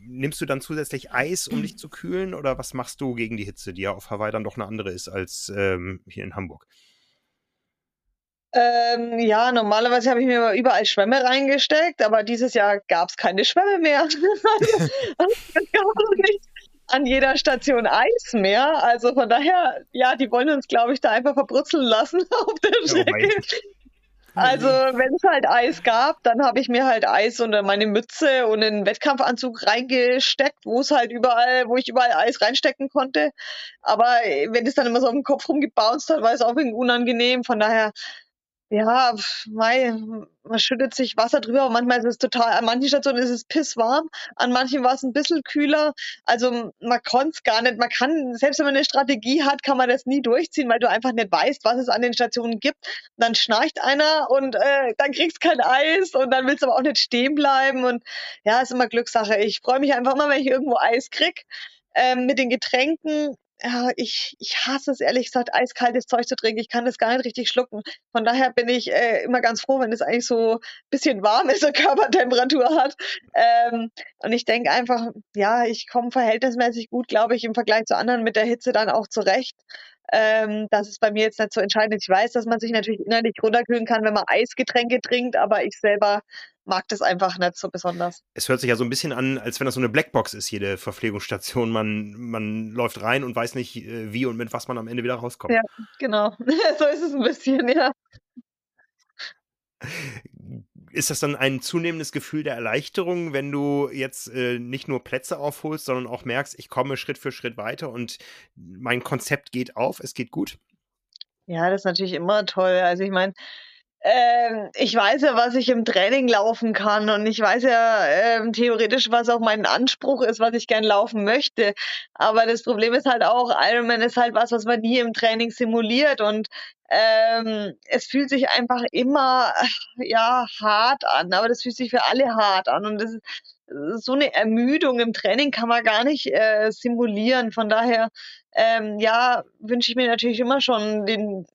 Nimmst du dann zusätzlich Eis, um dich zu kühlen? Oder was machst du gegen die Hitze, die ja auf Hawaii dann doch eine andere ist als ähm, hier in Hamburg? Ähm, ja, normalerweise habe ich mir überall Schwämme reingesteckt, aber dieses Jahr gab es keine Schwämme mehr. das gab es nicht an jeder Station Eis mehr. Also von daher, ja, die wollen uns, glaube ich, da einfach verbrutzeln lassen auf der oh Strecke. Also wenn es halt Eis gab, dann habe ich mir halt Eis unter meine Mütze und einen Wettkampfanzug reingesteckt, wo es halt überall, wo ich überall Eis reinstecken konnte. Aber wenn es dann immer so auf dem Kopf rumgebounced hat, war es auch irgendwie unangenehm. Von daher ja, mei, man schüttet sich Wasser drüber, manchmal ist es total, an manchen Stationen ist es pisswarm, an manchen war es ein bisschen kühler. Also man konnte es gar nicht, man kann, selbst wenn man eine Strategie hat, kann man das nie durchziehen, weil du einfach nicht weißt, was es an den Stationen gibt. Dann schnarcht einer und äh, dann kriegst kein Eis und dann willst du aber auch nicht stehen bleiben. Und ja, ist immer Glückssache. Ich freue mich einfach immer, wenn ich irgendwo Eis krieg. Ähm, mit den Getränken ja, ich, ich hasse es ehrlich gesagt, eiskaltes Zeug zu trinken. Ich kann das gar nicht richtig schlucken. Von daher bin ich äh, immer ganz froh, wenn es eigentlich so ein bisschen warm ist und Körpertemperatur hat. Ähm, und ich denke einfach, ja, ich komme verhältnismäßig gut, glaube ich, im Vergleich zu anderen mit der Hitze dann auch zurecht. Ähm, das ist bei mir jetzt nicht so entscheidend. Ich weiß, dass man sich natürlich innerlich runterkühlen kann, wenn man Eisgetränke trinkt, aber ich selber mag das einfach nicht so besonders. Es hört sich ja so ein bisschen an, als wenn das so eine Blackbox ist, jede Verpflegungsstation. Man, man läuft rein und weiß nicht, äh, wie und mit was man am Ende wieder rauskommt. Ja, genau. so ist es ein bisschen, ja. Ist das dann ein zunehmendes Gefühl der Erleichterung, wenn du jetzt äh, nicht nur Plätze aufholst, sondern auch merkst, ich komme Schritt für Schritt weiter und mein Konzept geht auf, es geht gut? Ja, das ist natürlich immer toll. Also ich meine, ähm, ich weiß ja, was ich im Training laufen kann und ich weiß ja ähm, theoretisch, was auch mein Anspruch ist, was ich gern laufen möchte. Aber das Problem ist halt auch, Ironman ist halt was, was man nie im Training simuliert und ähm, es fühlt sich einfach immer ja hart an, aber das fühlt sich für alle hart an und das ist so eine Ermüdung im Training kann man gar nicht äh, simulieren. Von daher, ähm, ja, wünsche ich mir natürlich immer schon den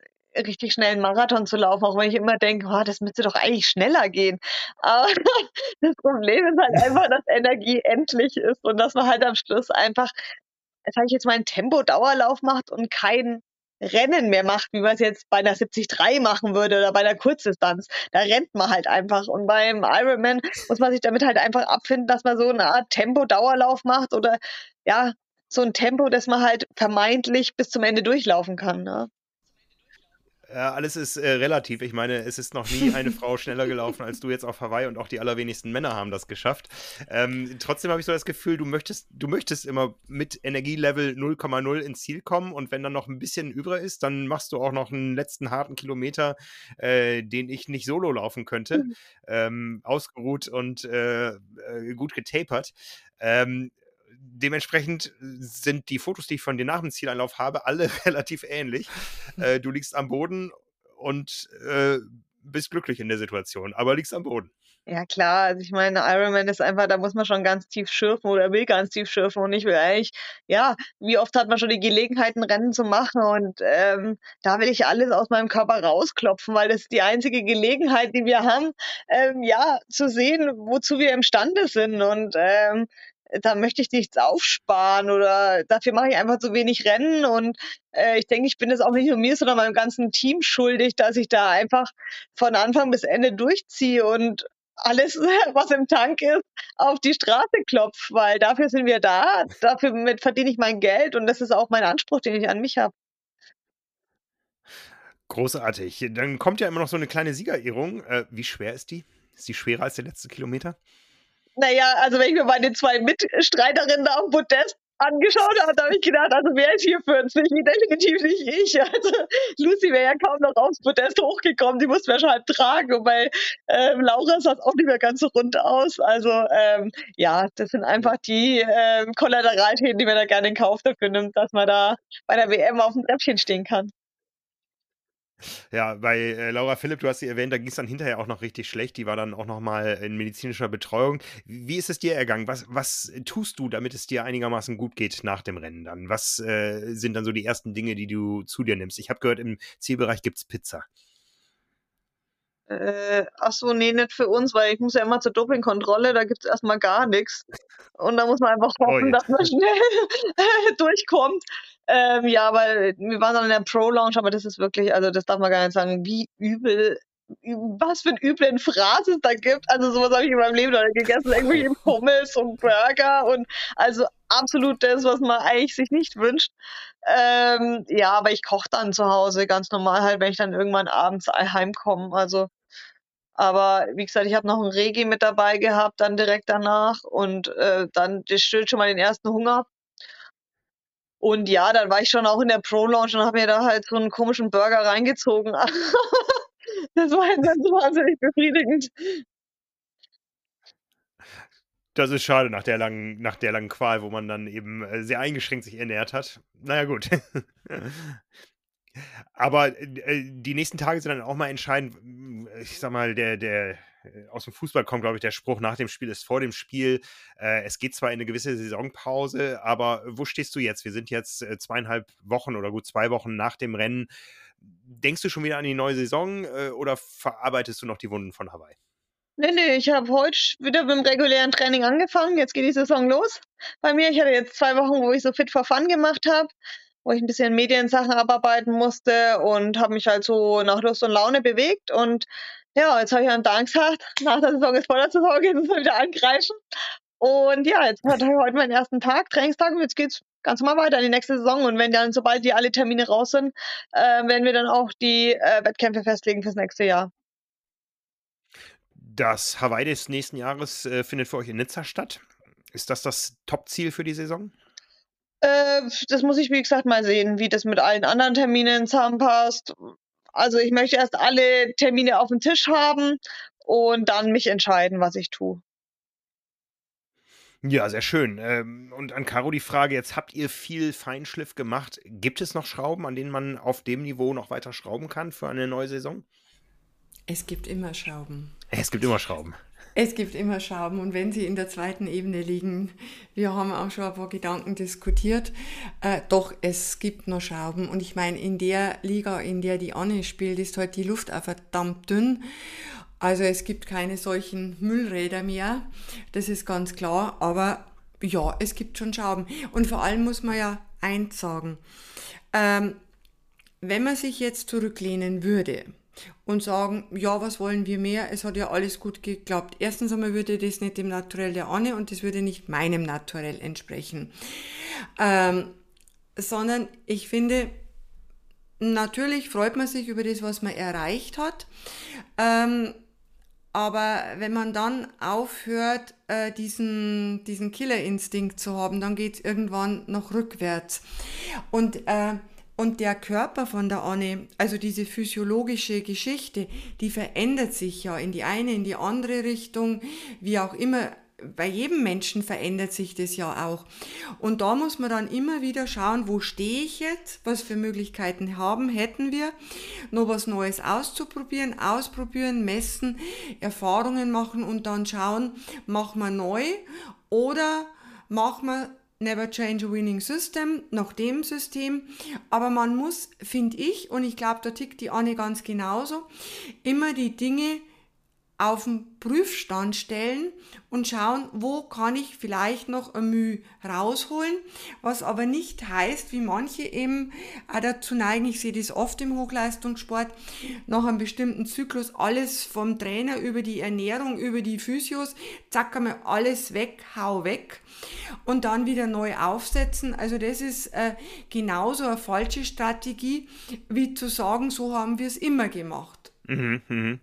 richtig schnellen Marathon zu laufen, auch wenn ich immer denke, oh, das müsste doch eigentlich schneller gehen. Aber das Problem ist halt einfach, dass Energie endlich ist und dass man halt am Schluss einfach, sage ich jetzt mal, einen Tempo-Dauerlauf macht und kein Rennen mehr macht, wie man es jetzt bei einer 73 machen würde oder bei einer Kurzdistanz. Da rennt man halt einfach. Und beim Ironman muss man sich damit halt einfach abfinden, dass man so eine Art Tempo-Dauerlauf macht oder ja, so ein Tempo, dass man halt vermeintlich bis zum Ende durchlaufen kann. Ne? Ja, alles ist äh, relativ. Ich meine, es ist noch nie eine Frau schneller gelaufen als du jetzt auf Hawaii und auch die allerwenigsten Männer haben das geschafft. Ähm, trotzdem habe ich so das Gefühl, du möchtest, du möchtest immer mit Energielevel 0,0 ins Ziel kommen und wenn dann noch ein bisschen übrig ist, dann machst du auch noch einen letzten harten Kilometer, äh, den ich nicht solo laufen könnte. Mhm. Ähm, ausgeruht und äh, äh gut getapert. Ähm, dementsprechend sind die Fotos, die ich von dir nach dem Zieleinlauf habe, alle relativ ähnlich. Äh, du liegst am Boden und äh, bist glücklich in der Situation, aber liegst am Boden. Ja klar, also ich meine, Ironman ist einfach, da muss man schon ganz tief schürfen oder will ganz tief schürfen und ich will eigentlich, ja, wie oft hat man schon die Gelegenheit, ein Rennen zu machen und ähm, da will ich alles aus meinem Körper rausklopfen, weil das ist die einzige Gelegenheit, die wir haben, ähm, ja, zu sehen, wozu wir imstande sind und ähm, da möchte ich nichts aufsparen oder dafür mache ich einfach zu wenig Rennen und äh, ich denke, ich bin es auch nicht nur mir, sondern meinem ganzen Team schuldig, dass ich da einfach von Anfang bis Ende durchziehe und alles, was im Tank ist, auf die Straße klopfe, weil dafür sind wir da, dafür verdiene ich mein Geld und das ist auch mein Anspruch, den ich an mich habe. Großartig. Dann kommt ja immer noch so eine kleine Siegerehrung. Äh, wie schwer ist die? Ist die schwerer als der letzte Kilometer? Naja, also wenn ich mir meine zwei Mitstreiterinnen da am Podest angeschaut habe, habe ich gedacht, also wer ist hier 40? Definitiv nicht ich. Also Lucy wäre ja kaum noch aufs Podest hochgekommen, die musste mir halt tragen. Und bei ähm, Laura sah es auch nicht mehr ganz so rund aus. Also ähm, ja, das sind einfach die ähm, Kollateralschäden, die man da gerne in Kauf dafür nimmt, dass man da bei der WM auf dem Treppchen stehen kann. Ja, bei äh, Laura Philipp, du hast sie erwähnt, da ging es dann hinterher auch noch richtig schlecht. Die war dann auch noch mal in medizinischer Betreuung. Wie ist es dir ergangen? Was, was tust du, damit es dir einigermaßen gut geht nach dem Rennen dann? Was äh, sind dann so die ersten Dinge, die du zu dir nimmst? Ich habe gehört, im Zielbereich gibt es Pizza. Äh, ach so, nee, nicht für uns, weil ich muss ja immer zur Dopingkontrolle, da gibt es erstmal gar nichts. Und da muss man einfach oh hoffen, oh dass man schnell durchkommt. Ähm, ja, weil wir waren dann in der Pro-Lounge, aber das ist wirklich, also das darf man gar nicht sagen, wie übel was für ein üblen Phrasen es da gibt. Also sowas habe ich in meinem Leben noch nicht gegessen. Irgendwelche Pommes und Burger und also absolut das, was man eigentlich sich nicht wünscht. Ähm, ja, aber ich koche dann zu Hause ganz normal halt, wenn ich dann irgendwann abends heimkomme. Also aber wie gesagt, ich habe noch ein Regi mit dabei gehabt, dann direkt danach und äh, dann stillt schon mal den ersten Hunger. Und ja, dann war ich schon auch in der Pro Lounge und habe mir da halt so einen komischen Burger reingezogen. das war halt ganz wahnsinnig befriedigend. Das ist schade nach der langen, nach der langen Qual, wo man dann eben äh, sehr eingeschränkt sich ernährt hat. Naja, gut. Aber äh, die nächsten Tage sind dann auch mal entscheidend. Ich sag mal, der, der äh, aus dem Fußball kommt, glaube ich, der Spruch nach dem Spiel ist vor dem Spiel. Äh, es geht zwar in eine gewisse Saisonpause, aber wo stehst du jetzt? Wir sind jetzt äh, zweieinhalb Wochen oder gut zwei Wochen nach dem Rennen. Denkst du schon wieder an die neue Saison äh, oder verarbeitest du noch die Wunden von Hawaii? Nee, nee, ich habe heute wieder mit dem regulären Training angefangen. Jetzt geht die Saison los bei mir. Ich hatte jetzt zwei Wochen, wo ich so fit for fun gemacht habe wo ich ein bisschen Mediensachen abarbeiten musste und habe mich halt so nach Lust und Laune bewegt. Und ja, jetzt habe ich einen Dank gesagt, nach der Saison ist vor der Saison, müssen wir wieder angreifen. Und ja, jetzt ich heute meinen ersten Tag, Trainingstag, und jetzt geht's ganz normal weiter in die nächste Saison. Und wenn dann, sobald die alle Termine raus sind, äh, werden wir dann auch die äh, Wettkämpfe festlegen fürs nächste Jahr. Das Hawaii des nächsten Jahres äh, findet für euch in Nizza statt. Ist das das Top-Ziel für die Saison? Äh, das muss ich, wie gesagt, mal sehen, wie das mit allen anderen Terminen zusammenpasst. Also ich möchte erst alle Termine auf dem Tisch haben und dann mich entscheiden, was ich tue. Ja, sehr schön. Ähm, und an Caro die Frage, jetzt habt ihr viel Feinschliff gemacht. Gibt es noch Schrauben, an denen man auf dem Niveau noch weiter schrauben kann für eine neue Saison? Es gibt immer Schrauben. Es gibt immer Schrauben. Es gibt immer Schrauben und wenn sie in der zweiten Ebene liegen, wir haben auch schon ein paar Gedanken diskutiert, äh, doch es gibt noch Schrauben und ich meine, in der Liga, in der die Anne spielt, ist heute halt die Luft auch verdammt dünn. Also es gibt keine solchen Müllräder mehr, das ist ganz klar, aber ja, es gibt schon Schrauben. Und vor allem muss man ja eins sagen, ähm, wenn man sich jetzt zurücklehnen würde, und sagen, ja, was wollen wir mehr? Es hat ja alles gut geklappt. Erstens einmal würde das nicht dem Naturell der Anne und das würde nicht meinem Naturell entsprechen. Ähm, sondern ich finde, natürlich freut man sich über das, was man erreicht hat. Ähm, aber wenn man dann aufhört, äh, diesen, diesen Killerinstinkt zu haben, dann geht es irgendwann noch rückwärts. Und, äh, und der Körper von der Anne, also diese physiologische Geschichte, die verändert sich ja in die eine, in die andere Richtung, wie auch immer. Bei jedem Menschen verändert sich das ja auch. Und da muss man dann immer wieder schauen, wo stehe ich jetzt, was für Möglichkeiten haben, hätten wir, noch was Neues auszuprobieren, ausprobieren, messen, Erfahrungen machen und dann schauen, machen wir neu oder machen wir Never Change a Winning System nach dem System. Aber man muss, finde ich, und ich glaube, da tickt die Anne ganz genauso, immer die Dinge auf den Prüfstand stellen und schauen, wo kann ich vielleicht noch ein Mühe rausholen, was aber nicht heißt, wie manche eben auch dazu neigen, ich sehe das oft im Hochleistungssport, nach einem bestimmten Zyklus alles vom Trainer über die Ernährung, über die Physios, zack einmal alles weg, hau weg und dann wieder neu aufsetzen. Also das ist äh, genauso eine falsche Strategie, wie zu sagen, so haben wir es immer gemacht. Mhm, mh.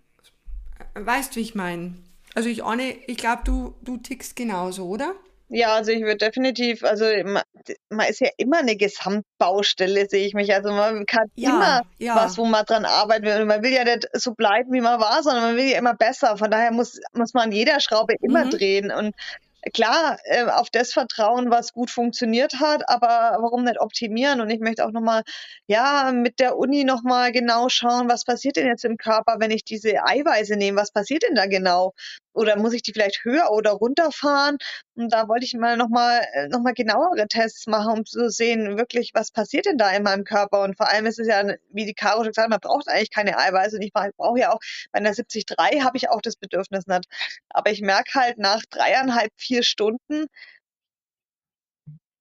Weißt, wie ich meine? Also ich, Anne, ich glaube, du, du tickst genauso, oder? Ja, also ich würde definitiv, also man, man, ist ja immer eine Gesamtbaustelle, sehe ich mich. Also man kann ja, immer ja. was, wo man dran arbeiten will. Und man will ja nicht so bleiben, wie man war, sondern man will ja immer besser. Von daher muss, muss man an jeder Schraube immer mhm. drehen. Und klar, äh, auf das vertrauen, was gut funktioniert hat, aber warum nicht optimieren? Und ich möchte auch nochmal, ja, mit der Uni nochmal genau schauen, was passiert denn jetzt im Körper, wenn ich diese Eiweiße nehme? Was passiert denn da genau? Oder muss ich die vielleicht höher oder runterfahren? Und da wollte ich mal nochmal äh, noch mal genauere Tests machen, um zu sehen, wirklich, was passiert denn da in meinem Körper? Und vor allem ist es ja, wie die Caro schon gesagt hat, man braucht eigentlich keine Eiweiße. Und ich brauche ja auch, bei einer 73 habe ich auch das Bedürfnis nicht. Aber ich merke halt nach dreieinhalb, vier Stunden,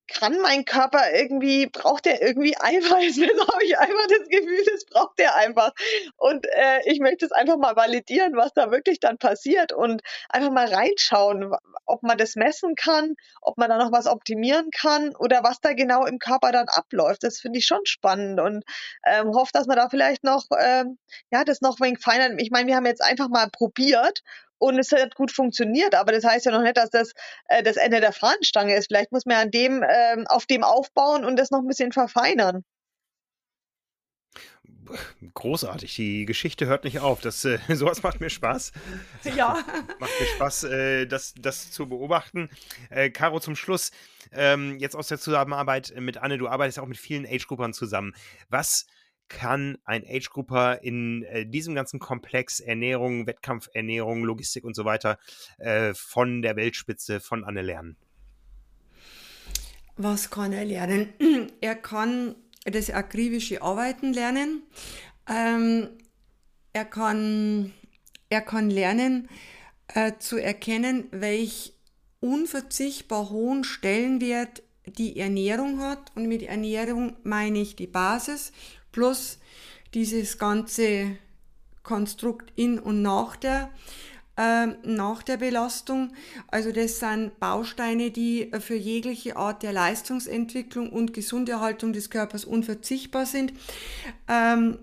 kann mein Körper irgendwie, braucht der irgendwie Eiweiß? Das habe ich einfach das Gefühl, das braucht der einfach. Und äh, ich möchte es einfach mal validieren, was da wirklich dann passiert und einfach mal reinschauen, ob man das messen kann, ob man da noch was optimieren kann oder was da genau im Körper dann abläuft. Das finde ich schon spannend und ähm, hoffe, dass man da vielleicht noch, ähm, ja, das noch wenig feiner. Ich meine, wir haben jetzt einfach mal probiert und es hat gut funktioniert, aber das heißt ja noch nicht, dass das äh, das Ende der Fahnenstange ist. Vielleicht muss man an dem, äh, auf dem aufbauen und das noch ein bisschen verfeinern. Großartig, die Geschichte hört nicht auf. Das, äh, sowas macht mir Spaß. Ja. macht mir Spaß, äh, das, das zu beobachten. Äh, Caro, zum Schluss, ähm, jetzt aus der Zusammenarbeit mit Anne, du arbeitest auch mit vielen Age-Gruppern zusammen. Was kann ein Age-Grupper in äh, diesem ganzen Komplex Ernährung, Wettkampfernährung, Logistik und so weiter äh, von der Weltspitze von Anne lernen? Was kann er lernen? Er kann das akribische Arbeiten lernen. Ähm, er, kann, er kann lernen äh, zu erkennen, welch unverzichtbar hohen Stellenwert die Ernährung hat. Und mit Ernährung meine ich die Basis plus dieses ganze Konstrukt in und nach der, äh, nach der Belastung. Also das sind Bausteine, die für jegliche Art der Leistungsentwicklung und Gesunderhaltung des Körpers unverzichtbar sind. Ähm,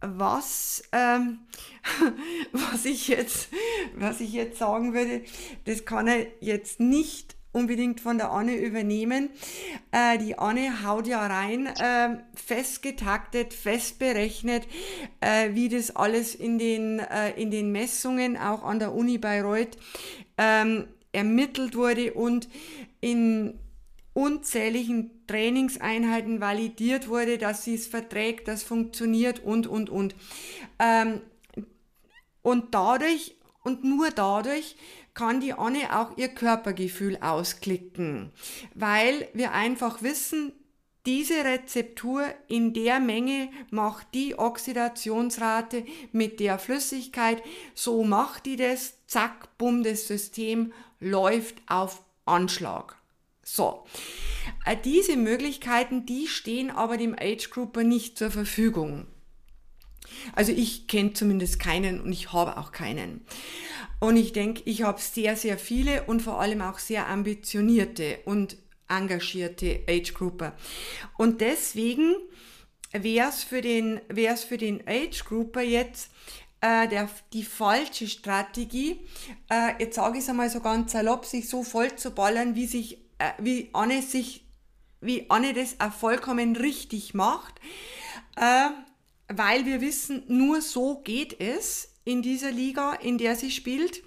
was, ähm, was, ich jetzt, was ich jetzt sagen würde, das kann er jetzt nicht unbedingt von der Anne übernehmen. Äh, die Anne haut ja rein, äh, fest getaktet, fest berechnet, äh, wie das alles in den, äh, in den Messungen auch an der Uni Bayreuth ähm, ermittelt wurde und in unzähligen Trainingseinheiten validiert wurde, dass sie es verträgt, das funktioniert und, und, und. Ähm, und dadurch und nur dadurch kann die Anne auch ihr Körpergefühl ausklicken, weil wir einfach wissen, diese Rezeptur in der Menge macht die Oxidationsrate mit der Flüssigkeit, so macht die das, zack, bumm, das System läuft auf Anschlag. So, äh, diese Möglichkeiten, die stehen aber dem Age Grouper nicht zur Verfügung. Also ich kenne zumindest keinen und ich habe auch keinen. Und ich denke, ich habe sehr, sehr viele und vor allem auch sehr ambitionierte und engagierte Age-Grupper. Und deswegen wäre es für den, wär's für den Age Grouper jetzt äh, der, die falsche Strategie, äh, jetzt sage ich es einmal so ganz salopp, sich so voll zu ballern, wie sich, äh, wie Anne sich, wie Anne das auch vollkommen richtig macht, äh, weil wir wissen, nur so geht es in dieser Liga, in der sie spielt.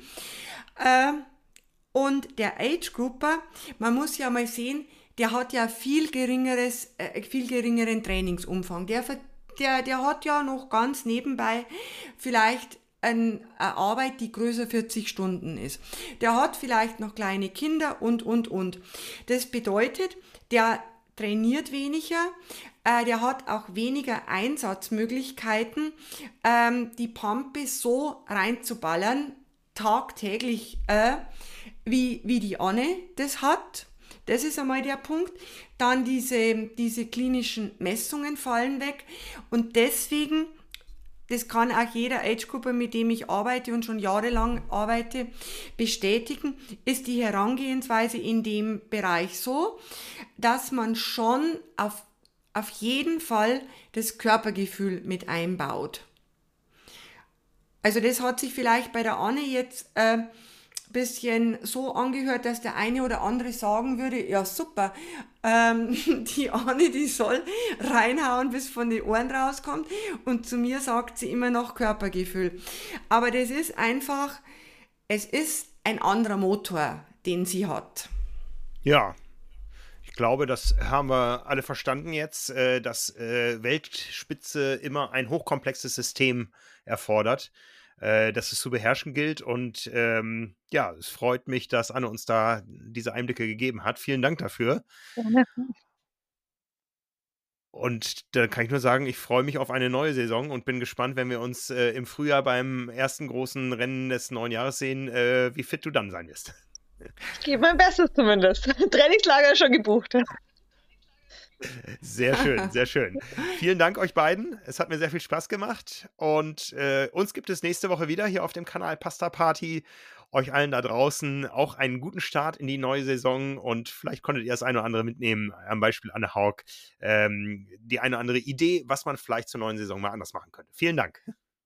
Äh, und der Age Grouper, man muss ja mal sehen, der hat ja viel geringeres, äh, viel geringeren Trainingsumfang. Der, der, der hat ja noch ganz nebenbei vielleicht eine Arbeit, die größer 40 Stunden ist. Der hat vielleicht noch kleine Kinder und, und, und. Das bedeutet, der trainiert weniger, äh, der hat auch weniger Einsatzmöglichkeiten, ähm, die Pampe so reinzuballern, tagtäglich, äh, wie, wie die Anne das hat. Das ist einmal der Punkt. Dann diese, diese klinischen Messungen fallen weg. Und deswegen, das kann auch jeder Age-Gruppe, mit dem ich arbeite und schon jahrelang arbeite, bestätigen, ist die Herangehensweise in dem Bereich so, dass man schon auf, auf jeden Fall das Körpergefühl mit einbaut. Also das hat sich vielleicht bei der Anne jetzt äh, bisschen so angehört, dass der eine oder andere sagen würde, ja super, ähm, die Anne, die soll reinhauen, bis von den Ohren rauskommt. Und zu mir sagt sie immer noch Körpergefühl. Aber das ist einfach, es ist ein anderer Motor, den sie hat. Ja, ich glaube, das haben wir alle verstanden jetzt, äh, dass äh, Weltspitze immer ein hochkomplexes System erfordert äh, dass es zu beherrschen gilt. Und ähm, ja, es freut mich, dass Anne uns da diese Einblicke gegeben hat. Vielen Dank dafür. Und da kann ich nur sagen, ich freue mich auf eine neue Saison und bin gespannt, wenn wir uns äh, im Frühjahr beim ersten großen Rennen des neuen Jahres sehen, äh, wie fit du dann sein wirst. Ich gebe mein Bestes zumindest. Trainingslager ist schon gebucht. Sehr schön, sehr schön. Vielen Dank euch beiden. Es hat mir sehr viel Spaß gemacht. Und äh, uns gibt es nächste Woche wieder hier auf dem Kanal Pasta Party. Euch allen da draußen auch einen guten Start in die neue Saison und vielleicht konntet ihr das eine oder andere mitnehmen, am Beispiel Anne Haug, ähm, die eine oder andere Idee, was man vielleicht zur neuen Saison mal anders machen könnte. Vielen Dank.